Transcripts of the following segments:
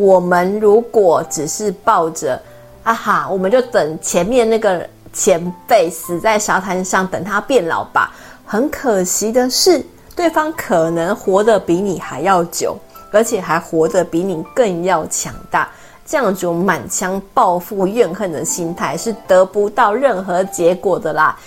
我们如果只是抱着啊哈，我们就等前面那个前辈死在沙滩上，等他变老吧。很可惜的是，对方可能活得比你还要久，而且还活得比你更要强大。这样种满腔报复怨恨的心态是得不到任何结果的啦。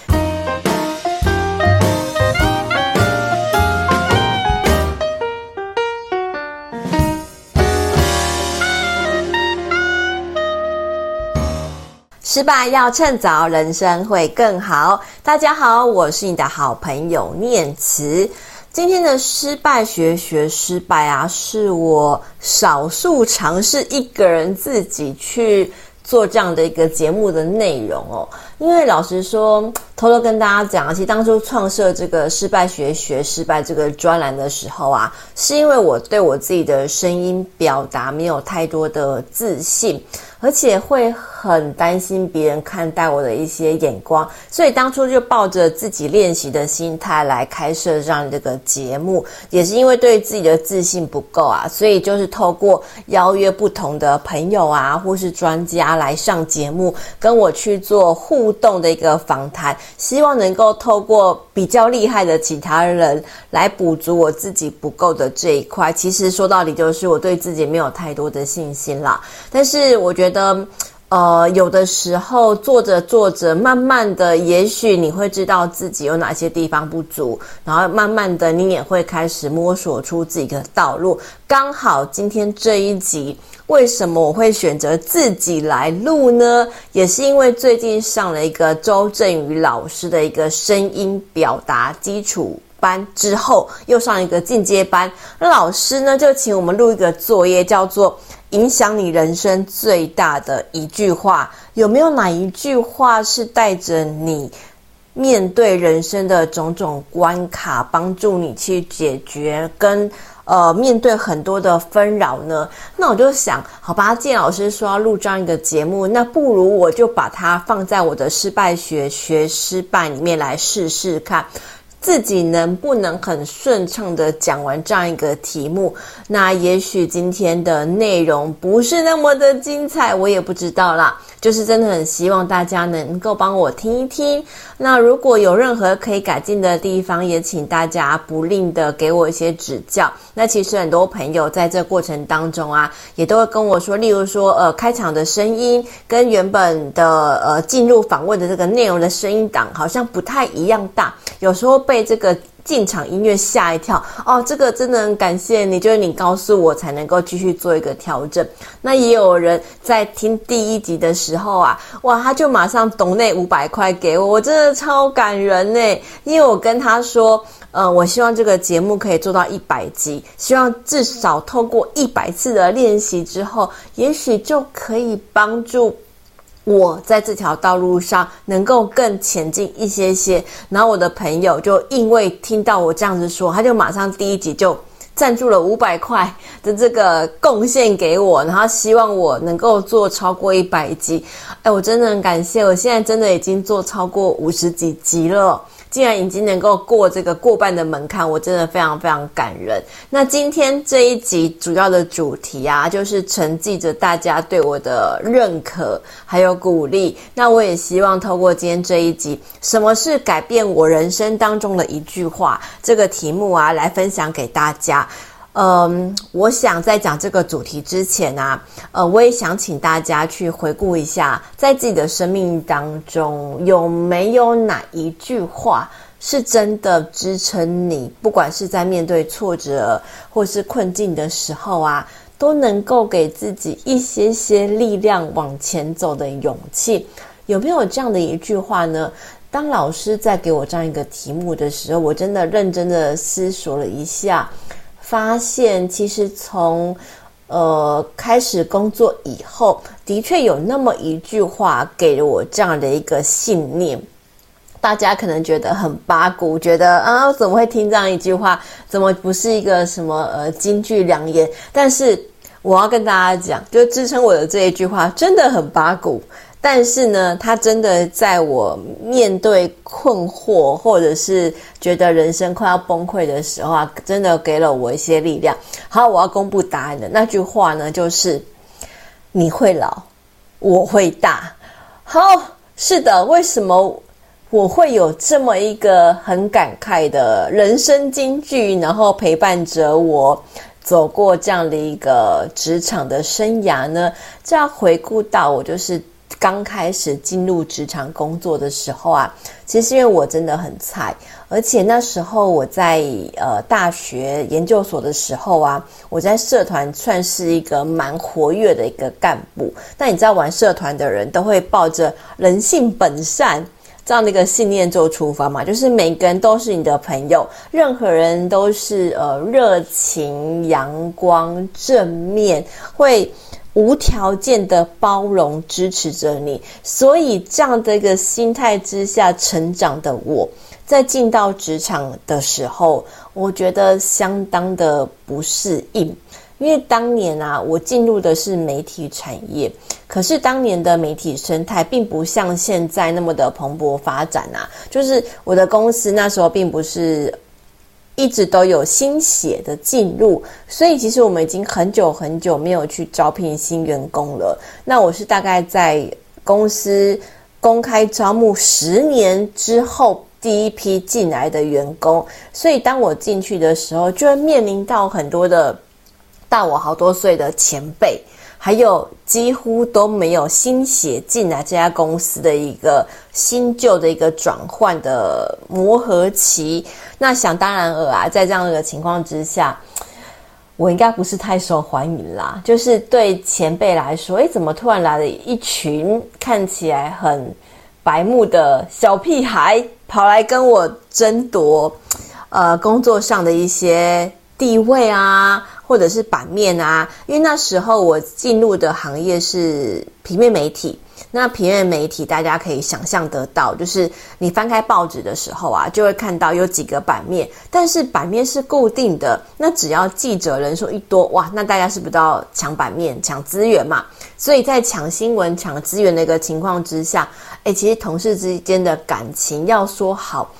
失败要趁早，人生会更好。大家好，我是你的好朋友念慈。今天的失败学学失败啊，是我少数尝试一个人自己去做这样的一个节目的内容哦。因为老实说，偷偷跟大家讲，其实当初创设这个失败学学失败这个专栏的时候啊，是因为我对我自己的声音表达没有太多的自信。而且会很担心别人看待我的一些眼光，所以当初就抱着自己练习的心态来开设这样这个节目，也是因为对自己的自信不够啊，所以就是透过邀约不同的朋友啊，或是专家来上节目，跟我去做互动的一个访谈，希望能够透过比较厉害的其他人来补足我自己不够的这一块。其实说到底，就是我对自己没有太多的信心啦，但是我觉得。呃，有的时候做着做着，慢慢的，也许你会知道自己有哪些地方不足，然后慢慢的，你也会开始摸索出自己的道路。刚好今天这一集，为什么我会选择自己来录呢？也是因为最近上了一个周正宇老师的一个声音表达基础班之后，又上一个进阶班，那老师呢就请我们录一个作业，叫做。影响你人生最大的一句话，有没有哪一句话是带着你面对人生的种种关卡，帮助你去解决跟呃面对很多的纷扰呢？那我就想，好吧，既然老师说要录这样一个节目，那不如我就把它放在我的失败学学失败里面来试试看。自己能不能很顺畅的讲完这样一个题目？那也许今天的内容不是那么的精彩，我也不知道啦。就是真的很希望大家能够帮我听一听。那如果有任何可以改进的地方，也请大家不吝的给我一些指教。那其实很多朋友在这过程当中啊，也都会跟我说，例如说，呃，开场的声音跟原本的呃进入访问的这个内容的声音档好像不太一样大，有时候被。这个进场音乐吓一跳哦，这个真的很感谢你，就是你告诉我才能够继续做一个调整。那也有人在听第一集的时候啊，哇，他就马上抖内五百块给我，我真的超感人呢。因为我跟他说，呃，我希望这个节目可以做到一百集，希望至少透过一百次的练习之后，也许就可以帮助。我在这条道路上能够更前进一些些，然后我的朋友就因为听到我这样子说，他就马上第一集就赞助了五百块的这个贡献给我，然后希望我能够做超过一百集。哎，我真的很感谢，我现在真的已经做超过五十几集了。既然已经能够过这个过半的门槛，我真的非常非常感人。那今天这一集主要的主题啊，就是承继着大家对我的认可还有鼓励。那我也希望透过今天这一集，什么是改变我人生当中的一句话这个题目啊，来分享给大家。嗯，我想在讲这个主题之前啊，呃，我也想请大家去回顾一下，在自己的生命当中有没有哪一句话是真的支撑你，不管是在面对挫折或是困境的时候啊，都能够给自己一些些力量往前走的勇气。有没有这样的一句话呢？当老师在给我这样一个题目的时候，我真的认真的思索了一下。发现其实从呃开始工作以后，的确有那么一句话给了我这样的一个信念。大家可能觉得很八股，觉得啊怎么会听这样一句话？怎么不是一个什么呃金句良言？但是我要跟大家讲，就支撑我的这一句话真的很八股。但是呢，他真的在我面对困惑或者是觉得人生快要崩溃的时候啊，真的给了我一些力量。好，我要公布答案的那句话呢，就是你会老，我会大。好，是的，为什么我会有这么一个很感慨的人生金句，然后陪伴着我走过这样的一个职场的生涯呢？这样回顾到我就是。刚开始进入职场工作的时候啊，其实因为我真的很菜，而且那时候我在呃大学研究所的时候啊，我在社团算是一个蛮活跃的一个干部。那你知道玩社团的人都会抱着人性本善这样的一个信念做出发嘛，就是每个人都是你的朋友，任何人都是呃热情、阳光、正面，会。无条件的包容支持着你，所以这样的一个心态之下成长的我，在进到职场的时候，我觉得相当的不适应，因为当年啊，我进入的是媒体产业，可是当年的媒体生态并不像现在那么的蓬勃发展啊，就是我的公司那时候并不是。一直都有新血的进入，所以其实我们已经很久很久没有去招聘新员工了。那我是大概在公司公开招募十年之后第一批进来的员工，所以当我进去的时候，就会面临到很多的大我好多岁的前辈。还有几乎都没有新血进来这家公司的一个新旧的一个转换的磨合期，那想当然尔啊，在这样的情况之下，我应该不是太受欢迎啦。就是对前辈来说，诶，怎么突然来了一群看起来很白目的小屁孩，跑来跟我争夺，呃，工作上的一些地位啊？或者是版面啊，因为那时候我进入的行业是平面媒体。那平面媒体大家可以想象得到，就是你翻开报纸的时候啊，就会看到有几个版面，但是版面是固定的。那只要记者人数一多，哇，那大家是不是都要抢版面、抢资源嘛？所以在抢新闻、抢资源的一个情况之下，诶，其实同事之间的感情要说好，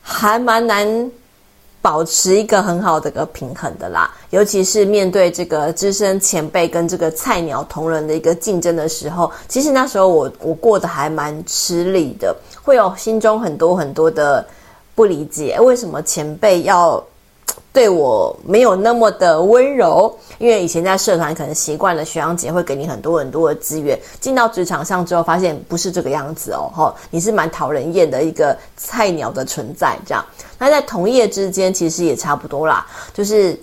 还蛮难。保持一个很好的一个平衡的啦，尤其是面对这个资深前辈跟这个菜鸟同仁的一个竞争的时候，其实那时候我我过得还蛮吃力的，会有心中很多很多的不理解，为什么前辈要对我没有那么的温柔，因为以前在社团可能习惯了学长姐会给你很多很多的资源，进到职场上之后发现不是这个样子哦，齁，你是蛮讨人厌的一个菜鸟的存在，这样。那在同业之间其实也差不多啦，就是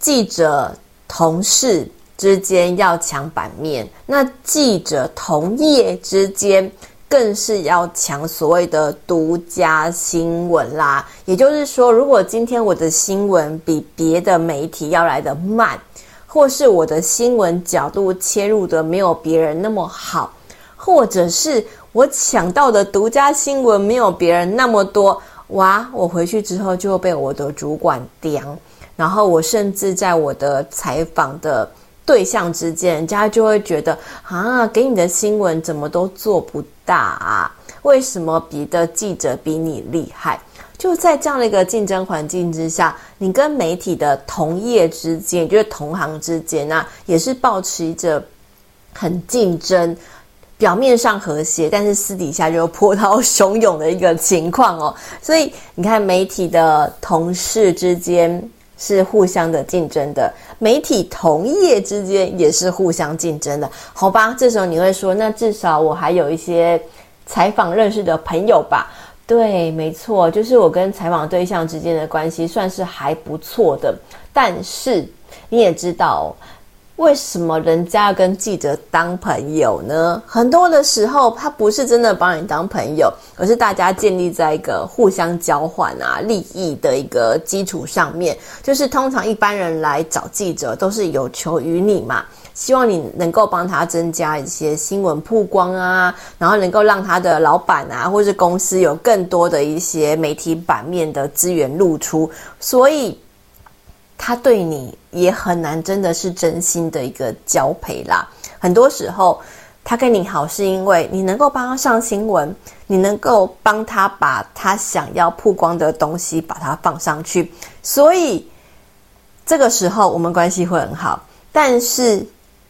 记者同事之间要抢版面，那记者同业之间。更是要抢所谓的独家新闻啦，也就是说，如果今天我的新闻比别的媒体要来的慢，或是我的新闻角度切入的没有别人那么好，或者是我抢到的独家新闻没有别人那么多，哇，我回去之后就会被我的主管刁，然后我甚至在我的采访的。对象之间，人家就会觉得啊，给你的新闻怎么都做不大啊？为什么别的记者比你厉害？就在这样的一个竞争环境之下，你跟媒体的同业之间，就是同行之间呢、也是保持着很竞争，表面上和谐，但是私底下就波涛汹涌的一个情况哦。所以你看，媒体的同事之间。是互相的竞争的，媒体同业之间也是互相竞争的，好吧？这时候你会说，那至少我还有一些采访认识的朋友吧？对，没错，就是我跟采访对象之间的关系算是还不错的。但是你也知道。为什么人家要跟记者当朋友呢？很多的时候，他不是真的把你当朋友，而是大家建立在一个互相交换啊利益的一个基础上面。就是通常一般人来找记者，都是有求于你嘛，希望你能够帮他增加一些新闻曝光啊，然后能够让他的老板啊，或是公司有更多的一些媒体版面的资源露出，所以。他对你也很难，真的是真心的一个交陪啦。很多时候，他跟你好是因为你能够帮他上新闻，你能够帮他把他想要曝光的东西把它放上去，所以这个时候我们关系会很好。但是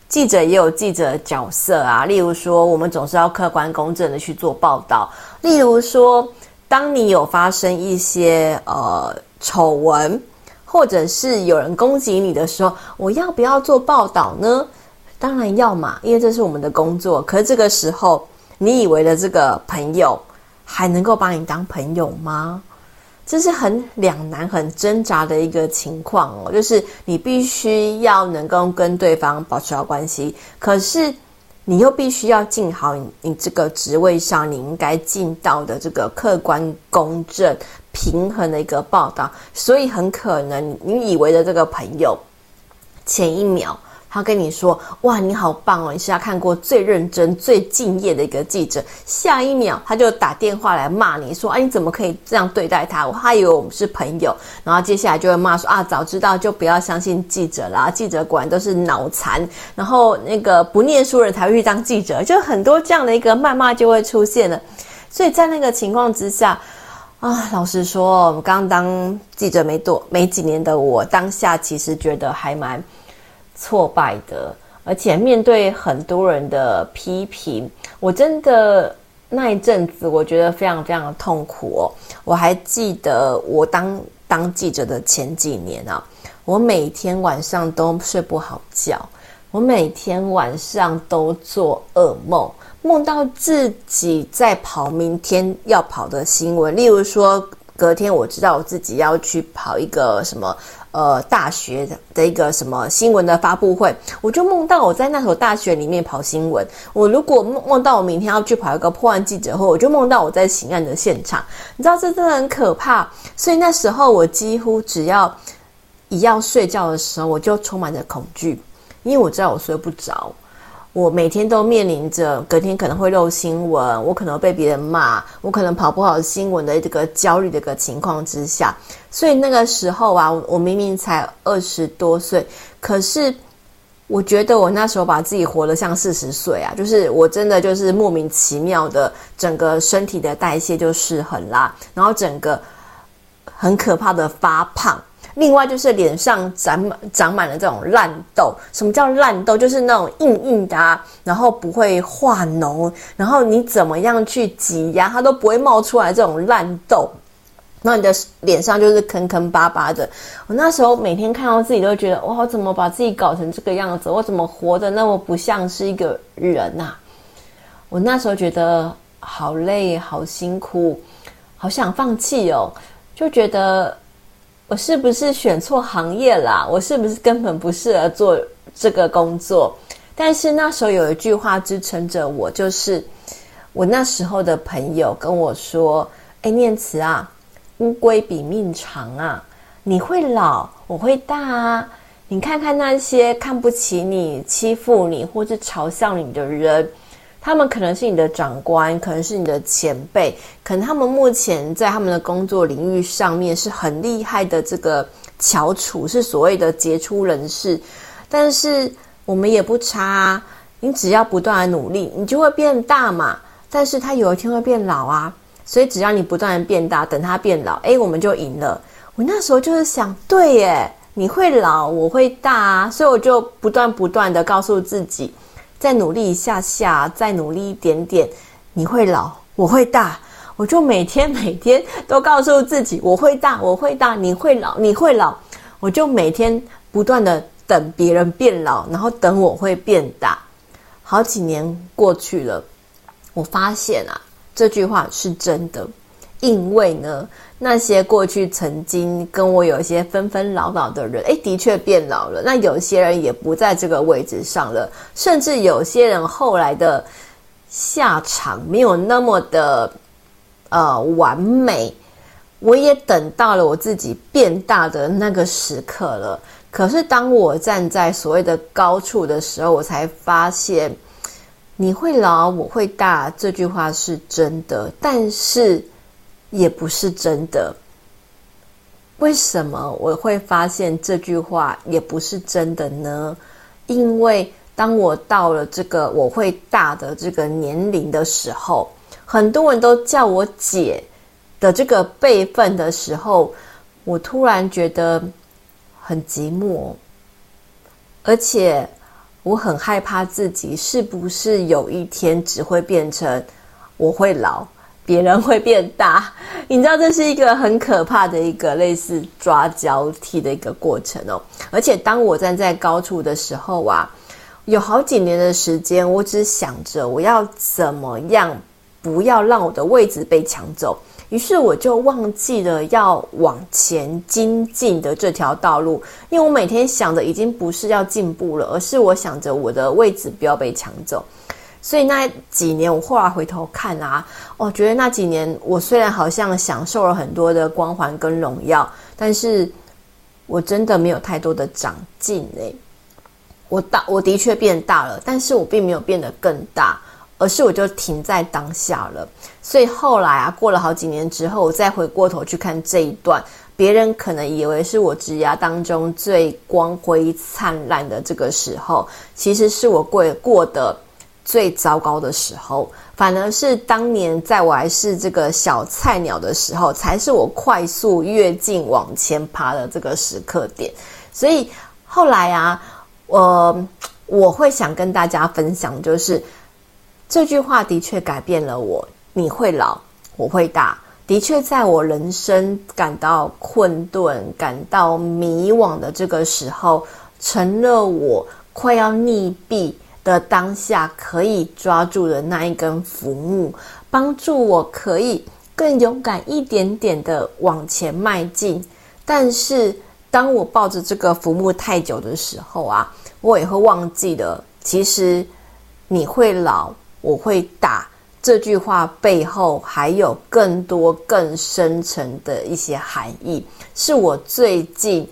记者也有记者的角色啊，例如说我们总是要客观公正的去做报道，例如说当你有发生一些呃丑闻。或者是有人攻击你的时候，我要不要做报道呢？当然要嘛，因为这是我们的工作。可是这个时候，你以为的这个朋友还能够把你当朋友吗？这是很两难、很挣扎的一个情况哦。就是你必须要能够跟对方保持好关系，可是你又必须要尽好你你这个职位上你应该尽到的这个客观公正。平衡的一个报道，所以很可能你以为的这个朋友，前一秒他跟你说：“哇，你好棒哦，你是他看过最认真、最敬业的一个记者。”下一秒他就打电话来骂你说：“哎，你怎么可以这样对待他？我还以为我们是朋友。”然后接下来就会骂说：“啊，早知道就不要相信记者啦，记者果然都是脑残。然后那个不念书人才会去当记者，就很多这样的一个谩骂就会出现了。所以在那个情况之下。”啊，老实说，我刚当记者没多没几年的我，当下其实觉得还蛮挫败的，而且面对很多人的批评，我真的那一阵子我觉得非常非常的痛苦哦。我还记得我当当记者的前几年啊，我每天晚上都睡不好觉，我每天晚上都做噩梦。梦到自己在跑明天要跑的新闻，例如说，隔天我知道我自己要去跑一个什么呃大学的的一个什么新闻的发布会，我就梦到我在那所大学里面跑新闻。我如果梦梦到我明天要去跑一个破案记者会，我就梦到我在刑案的现场。你知道这真的很可怕，所以那时候我几乎只要一要睡觉的时候，我就充满着恐惧，因为我知道我睡不着。我每天都面临着隔天可能会漏新闻，我可能被别人骂，我可能跑不好新闻的这个焦虑的一个情况之下，所以那个时候啊，我明明才二十多岁，可是我觉得我那时候把自己活得像四十岁啊，就是我真的就是莫名其妙的整个身体的代谢就失衡啦，然后整个很可怕的发胖。另外就是脸上长满长满了这种烂痘。什么叫烂痘？就是那种硬硬的啊，然后不会化脓，然后你怎么样去挤压它都不会冒出来这种烂痘。那你的脸上就是坑坑巴巴的。我那时候每天看到自己都觉得，哇，我怎么把自己搞成这个样子？我怎么活得那么不像是一个人呐？我那时候觉得好累，好辛苦，好想放弃哦，就觉得。我是不是选错行业啦？我是不是根本不适合做这个工作？但是那时候有一句话支撑着我，就是我那时候的朋友跟我说：“哎，念慈啊，乌龟比命长啊，你会老，我会大啊。你看看那些看不起你、欺负你或是嘲笑你的人。”他们可能是你的长官，可能是你的前辈，可能他们目前在他们的工作领域上面是很厉害的这个翘楚，是所谓的杰出人士。但是我们也不差，你只要不断的努力，你就会变大嘛。但是他有一天会变老啊，所以只要你不断的变大，等他变老，诶，我们就赢了。我那时候就是想，对耶，你会老，我会大啊，所以我就不断不断的告诉自己。再努力一下下，再努力一点点，你会老，我会大。我就每天每天都告诉自己，我会大，我会大，你会老，你会老。我就每天不断的等别人变老，然后等我会变大。好几年过去了，我发现啊，这句话是真的。因为呢，那些过去曾经跟我有一些纷纷扰扰的人，诶，的确变老了。那有些人也不在这个位置上了，甚至有些人后来的下场没有那么的呃完美。我也等到了我自己变大的那个时刻了。可是当我站在所谓的高处的时候，我才发现，你会老，我会大，这句话是真的，但是。也不是真的。为什么我会发现这句话也不是真的呢？因为当我到了这个我会大的这个年龄的时候，很多人都叫我姐的这个辈分的时候，我突然觉得很寂寞，而且我很害怕自己是不是有一天只会变成我会老。别人会变大，你知道这是一个很可怕的一个类似抓交替的一个过程哦。而且当我站在高处的时候啊，有好几年的时间，我只想着我要怎么样不要让我的位置被抢走，于是我就忘记了要往前精进的这条道路，因为我每天想的已经不是要进步了，而是我想着我的位置不要被抢走。所以那几年，我后来回头看啊，我觉得那几年我虽然好像享受了很多的光环跟荣耀，但是我真的没有太多的长进诶。我大，我的确变大了，但是我并没有变得更大，而是我就停在当下了。所以后来啊，过了好几年之后，我再回过头去看这一段，别人可能以为是我职涯当中最光辉灿烂的这个时候，其实是我过过的。最糟糕的时候，反而是当年在我还是这个小菜鸟的时候，才是我快速跃进往前爬的这个时刻点。所以后来啊，我我会想跟大家分享，就是这句话的确改变了我。你会老，我会大。的确，在我人生感到困顿、感到迷惘的这个时候，成了我快要溺毙的当下，可以抓住的那一根浮木，帮助我可以更勇敢一点点的往前迈进。但是，当我抱着这个浮木太久的时候啊，我也会忘记了，其实你会老，我会打。这句话背后还有更多更深层的一些含义，是我最近。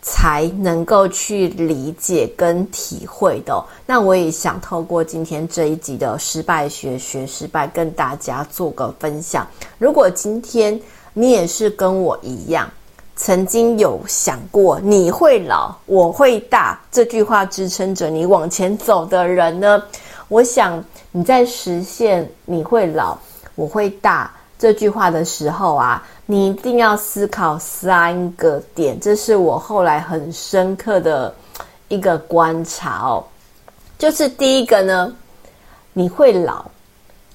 才能够去理解跟体会的。那我也想透过今天这一集的失败学学失败，跟大家做个分享。如果今天你也是跟我一样，曾经有想过你会老，我会大这句话支撑着你往前走的人呢，我想你在实现你会老，我会大。这句话的时候啊，你一定要思考三个点，这是我后来很深刻的一个观察哦。就是第一个呢，你会老，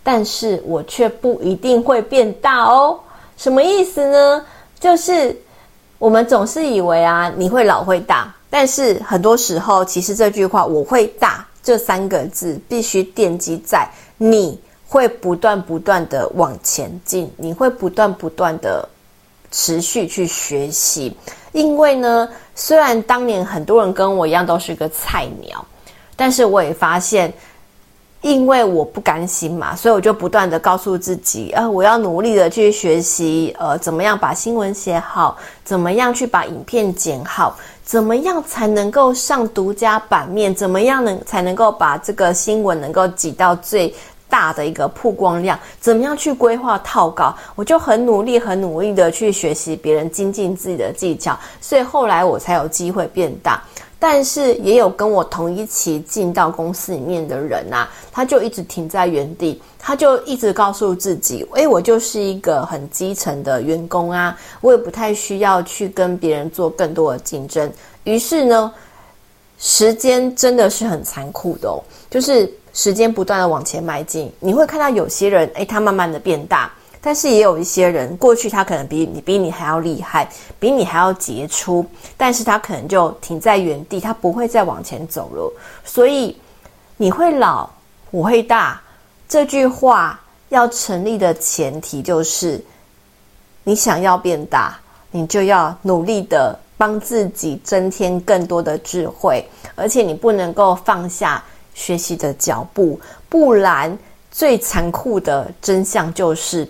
但是我却不一定会变大哦。什么意思呢？就是我们总是以为啊，你会老会大，但是很多时候，其实这句话“我会大”这三个字必须奠基在你。会不断不断的往前进，你会不断不断的持续去学习。因为呢，虽然当年很多人跟我一样都是个菜鸟，但是我也发现，因为我不甘心嘛，所以我就不断的告诉自己，呃，我要努力的去学习，呃，怎么样把新闻写好，怎么样去把影片剪好，怎么样才能够上独家版面，怎么样能才能够把这个新闻能够挤到最。大的一个曝光量，怎么样去规划套稿？我就很努力、很努力的去学习别人，精进自己的技巧，所以后来我才有机会变大。但是也有跟我同一期进到公司里面的人啊，他就一直停在原地，他就一直告诉自己：“诶，我就是一个很基层的员工啊，我也不太需要去跟别人做更多的竞争。”于是呢，时间真的是很残酷的哦，就是。时间不断的往前迈进，你会看到有些人，诶，他慢慢的变大，但是也有一些人，过去他可能比你比你还要厉害，比你还要杰出，但是他可能就停在原地，他不会再往前走了。所以，你会老，我会大，这句话要成立的前提就是，你想要变大，你就要努力的帮自己增添更多的智慧，而且你不能够放下。学习的脚步，不然最残酷的真相就是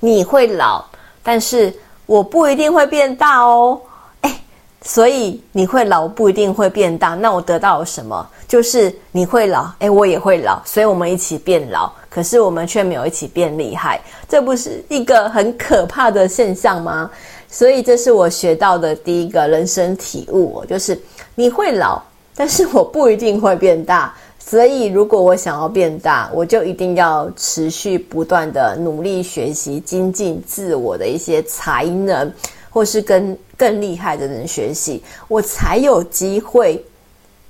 你会老，但是我不一定会变大哦。哎，所以你会老不一定会变大，那我得到了什么？就是你会老，哎，我也会老，所以我们一起变老，可是我们却没有一起变厉害，这不是一个很可怕的现象吗？所以这是我学到的第一个人生体悟，就是你会老。但是我不一定会变大。所以，如果我想要变大，我就一定要持续不断的努力学习、精进自我的一些才能，或是跟更厉害的人学习，我才有机会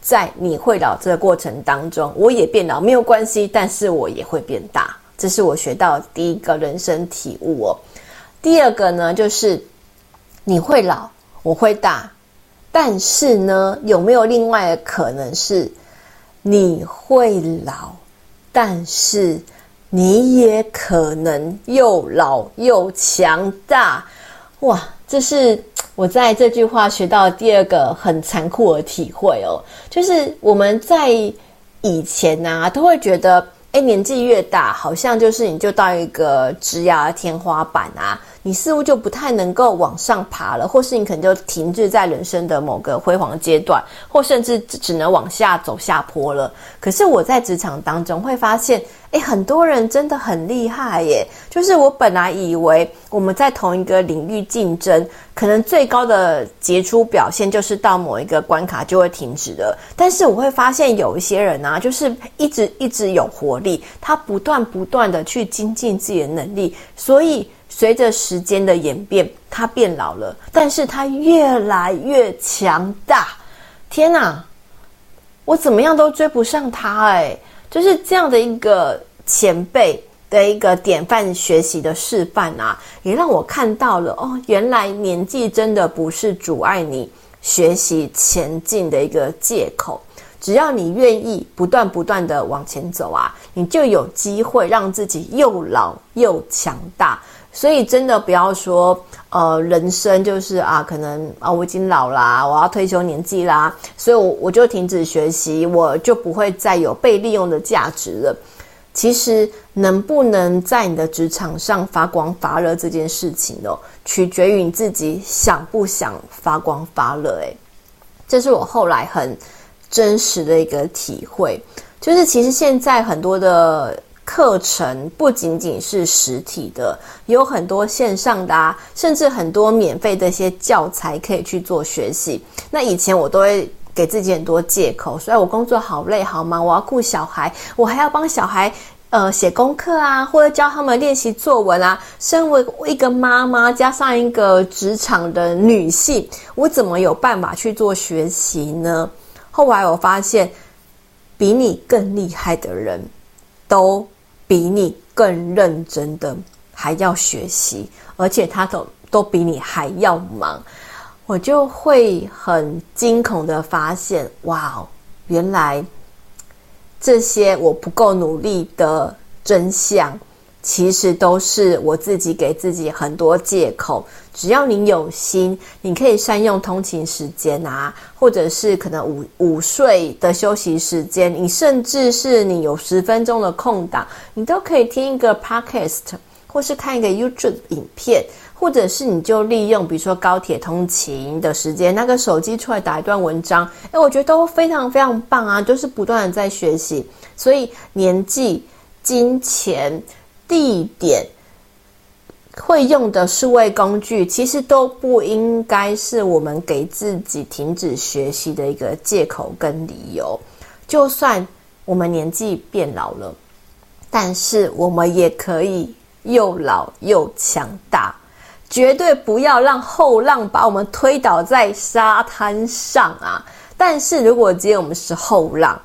在你会老这个过程当中，我也变老没有关系，但是我也会变大。这是我学到第一个人生体悟哦。第二个呢，就是你会老，我会大，但是呢，有没有另外的可能是？你会老，但是你也可能又老又强大。哇，这是我在这句话学到的第二个很残酷的体会哦。就是我们在以前啊，都会觉得，诶，年纪越大，好像就是你就到一个枝桠天花板啊。你似乎就不太能够往上爬了，或是你可能就停滞在人生的某个辉煌阶段，或甚至只能往下走下坡了。可是我在职场当中会发现，诶，很多人真的很厉害耶！就是我本来以为我们在同一个领域竞争，可能最高的杰出表现就是到某一个关卡就会停止了。但是我会发现有一些人啊，就是一直一直有活力，他不断不断的去精进自己的能力，所以。随着时间的演变，他变老了，但是他越来越强大。天哪，我怎么样都追不上他哎！就是这样的一个前辈的一个典范学习的示范啊，也让我看到了哦，原来年纪真的不是阻碍你学习前进的一个借口。只要你愿意不断不断的往前走啊，你就有机会让自己又老又强大。所以真的不要说，呃，人生就是啊，可能啊，我已经老啦，我要退休年纪啦，所以我我就停止学习，我就不会再有被利用的价值了。其实能不能在你的职场上发光发热这件事情哦，取决于你自己想不想发光发热。诶，这是我后来很真实的一个体会，就是其实现在很多的。课程不仅仅是实体的，有很多线上的啊，甚至很多免费的一些教材可以去做学习。那以前我都会给自己很多借口，所以我工作好累好忙，我要顾小孩，我还要帮小孩呃写功课啊，或者教他们练习作文啊。身为一个妈妈，加上一个职场的女性，我怎么有办法去做学习呢？后来我发现，比你更厉害的人都。比你更认真的还要学习，而且他都都比你还要忙，我就会很惊恐的发现，哇，原来这些我不够努力的真相。其实都是我自己给自己很多借口。只要你有心，你可以善用通勤时间啊，或者是可能午午睡的休息时间，你甚至是你有十分钟的空档，你都可以听一个 podcast，或是看一个 YouTube 影片，或者是你就利用比如说高铁通勤的时间，那个手机出来打一段文章，诶，我觉得都非常非常棒啊，就是不断的在学习。所以年纪、金钱。地点会用的数位工具，其实都不应该是我们给自己停止学习的一个借口跟理由。就算我们年纪变老了，但是我们也可以又老又强大。绝对不要让后浪把我们推倒在沙滩上啊！但是如果今天我们是后浪，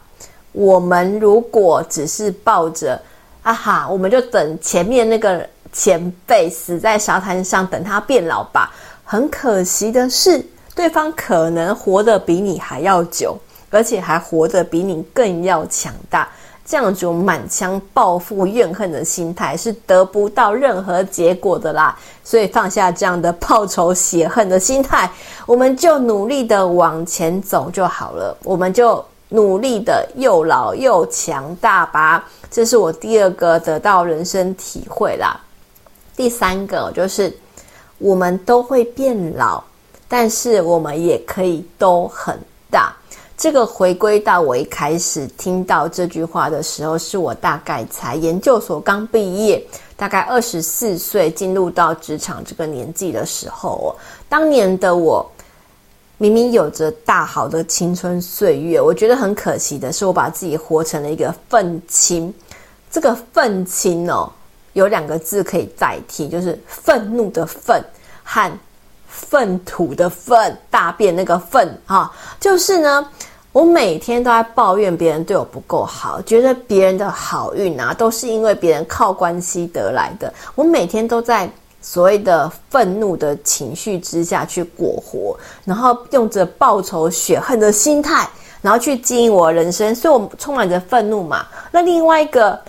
我们如果只是抱着。啊哈，我们就等前面那个前辈死在沙滩上，等他变老吧。很可惜的是，对方可能活得比你还要久，而且还活得比你更要强大。这样种满腔报复怨恨的心态是得不到任何结果的啦。所以放下这样的报仇血恨的心态，我们就努力的往前走就好了。我们就。努力的又老又强大吧，这是我第二个得到人生体会啦。第三个就是，我们都会变老，但是我们也可以都很大。这个回归到我一开始听到这句话的时候，是我大概才研究所刚毕业，大概二十四岁进入到职场这个年纪的时候哦。当年的我。明明有着大好的青春岁月，我觉得很可惜的是，我把自己活成了一个愤青。这个愤青哦，有两个字可以代替，就是愤怒的愤和粪土的粪，大便那个粪哈。就是呢，我每天都在抱怨别人对我不够好，觉得别人的好运啊，都是因为别人靠关系得来的。我每天都在。所谓的愤怒的情绪之下去过活，然后用着报仇雪恨的心态，然后去经营我人生，所以我充满着愤怒嘛。那另外一个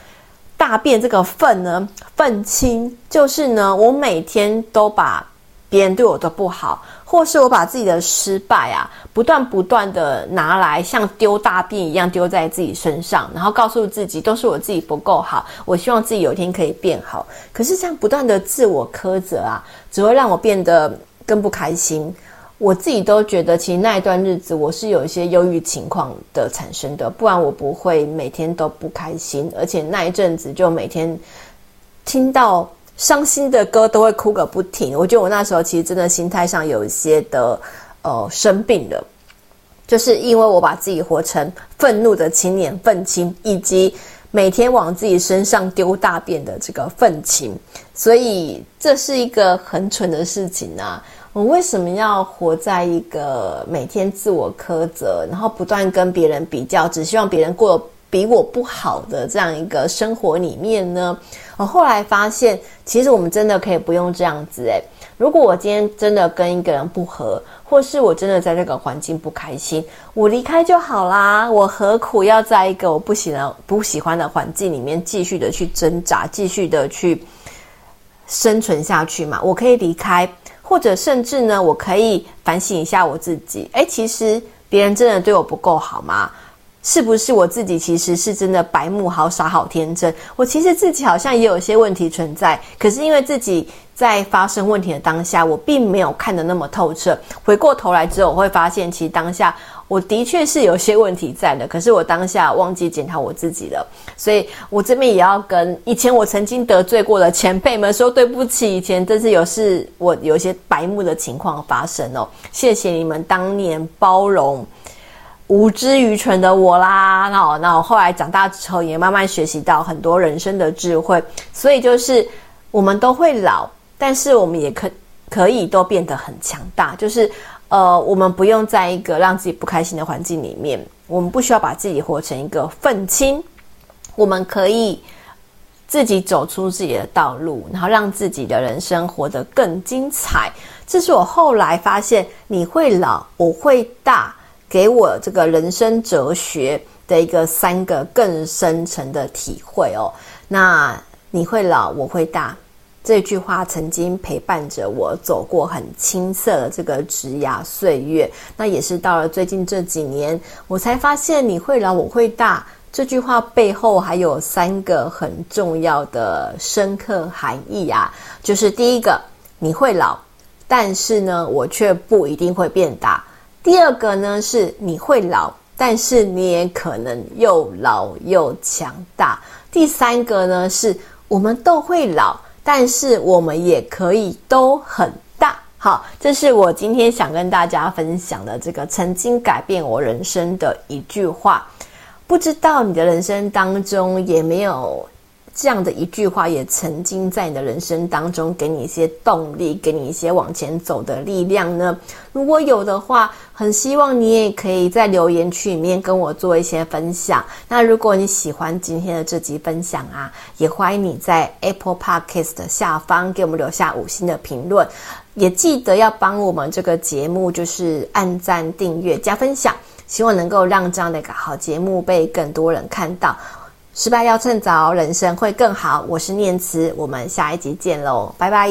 大便这个愤呢，愤青就是呢，我每天都把别人对我的不好。或是我把自己的失败啊，不断不断的拿来像丢大便一样丢在自己身上，然后告诉自己都是我自己不够好，我希望自己有一天可以变好。可是这样不断的自我苛责啊，只会让我变得更不开心。我自己都觉得，其实那一段日子我是有一些忧郁情况的产生的，不然我不会每天都不开心，而且那一阵子就每天听到。伤心的歌都会哭个不停。我觉得我那时候其实真的心态上有一些的呃生病了，就是因为我把自己活成愤怒的青年愤青，以及每天往自己身上丢大便的这个愤青，所以这是一个很蠢的事情啊！我为什么要活在一个每天自我苛责，然后不断跟别人比较，只希望别人过比我不好的这样一个生活里面呢？我后来发现，其实我们真的可以不用这样子诶。如果我今天真的跟一个人不合，或是我真的在这个环境不开心，我离开就好啦。我何苦要在一个我不喜欢、不喜欢的环境里面继续的去挣扎，继续的去生存下去嘛？我可以离开，或者甚至呢，我可以反省一下我自己。诶，其实别人真的对我不够好吗？是不是我自己其实是真的白目、好傻、好天真？我其实自己好像也有一些问题存在，可是因为自己在发生问题的当下，我并没有看得那么透彻。回过头来之后，我会发现，其实当下我的确是有些问题在的，可是我当下忘记检讨我自己了。所以我这边也要跟以前我曾经得罪过的前辈们说对不起，以前真是有事我有一些白目的情况发生哦。谢谢你们当年包容。无知愚蠢的我啦，那我那我后来长大之后也慢慢学习到很多人生的智慧，所以就是我们都会老，但是我们也可可以都变得很强大。就是呃，我们不用在一个让自己不开心的环境里面，我们不需要把自己活成一个愤青，我们可以自己走出自己的道路，然后让自己的人生活得更精彩。这是我后来发现，你会老，我会大。给我这个人生哲学的一个三个更深层的体会哦。那你会老，我会大，这句话曾经陪伴着我走过很青涩的这个职涯岁月。那也是到了最近这几年，我才发现你会老，我会大这句话背后还有三个很重要的深刻含义啊。就是第一个，你会老，但是呢，我却不一定会变大。第二个呢，是你会老，但是你也可能又老又强大。第三个呢，是我们都会老，但是我们也可以都很大。好，这是我今天想跟大家分享的这个曾经改变我人生的一句话。不知道你的人生当中也没有。这样的一句话也曾经在你的人生当中给你一些动力，给你一些往前走的力量呢？如果有的话，很希望你也可以在留言区里面跟我做一些分享。那如果你喜欢今天的这集分享啊，也欢迎你在 Apple Podcast 的下方给我们留下五星的评论，也记得要帮我们这个节目就是按赞、订阅、加分享，希望能够让这样的一个好节目被更多人看到。失败要趁早，人生会更好。我是念慈，我们下一集见喽，拜拜。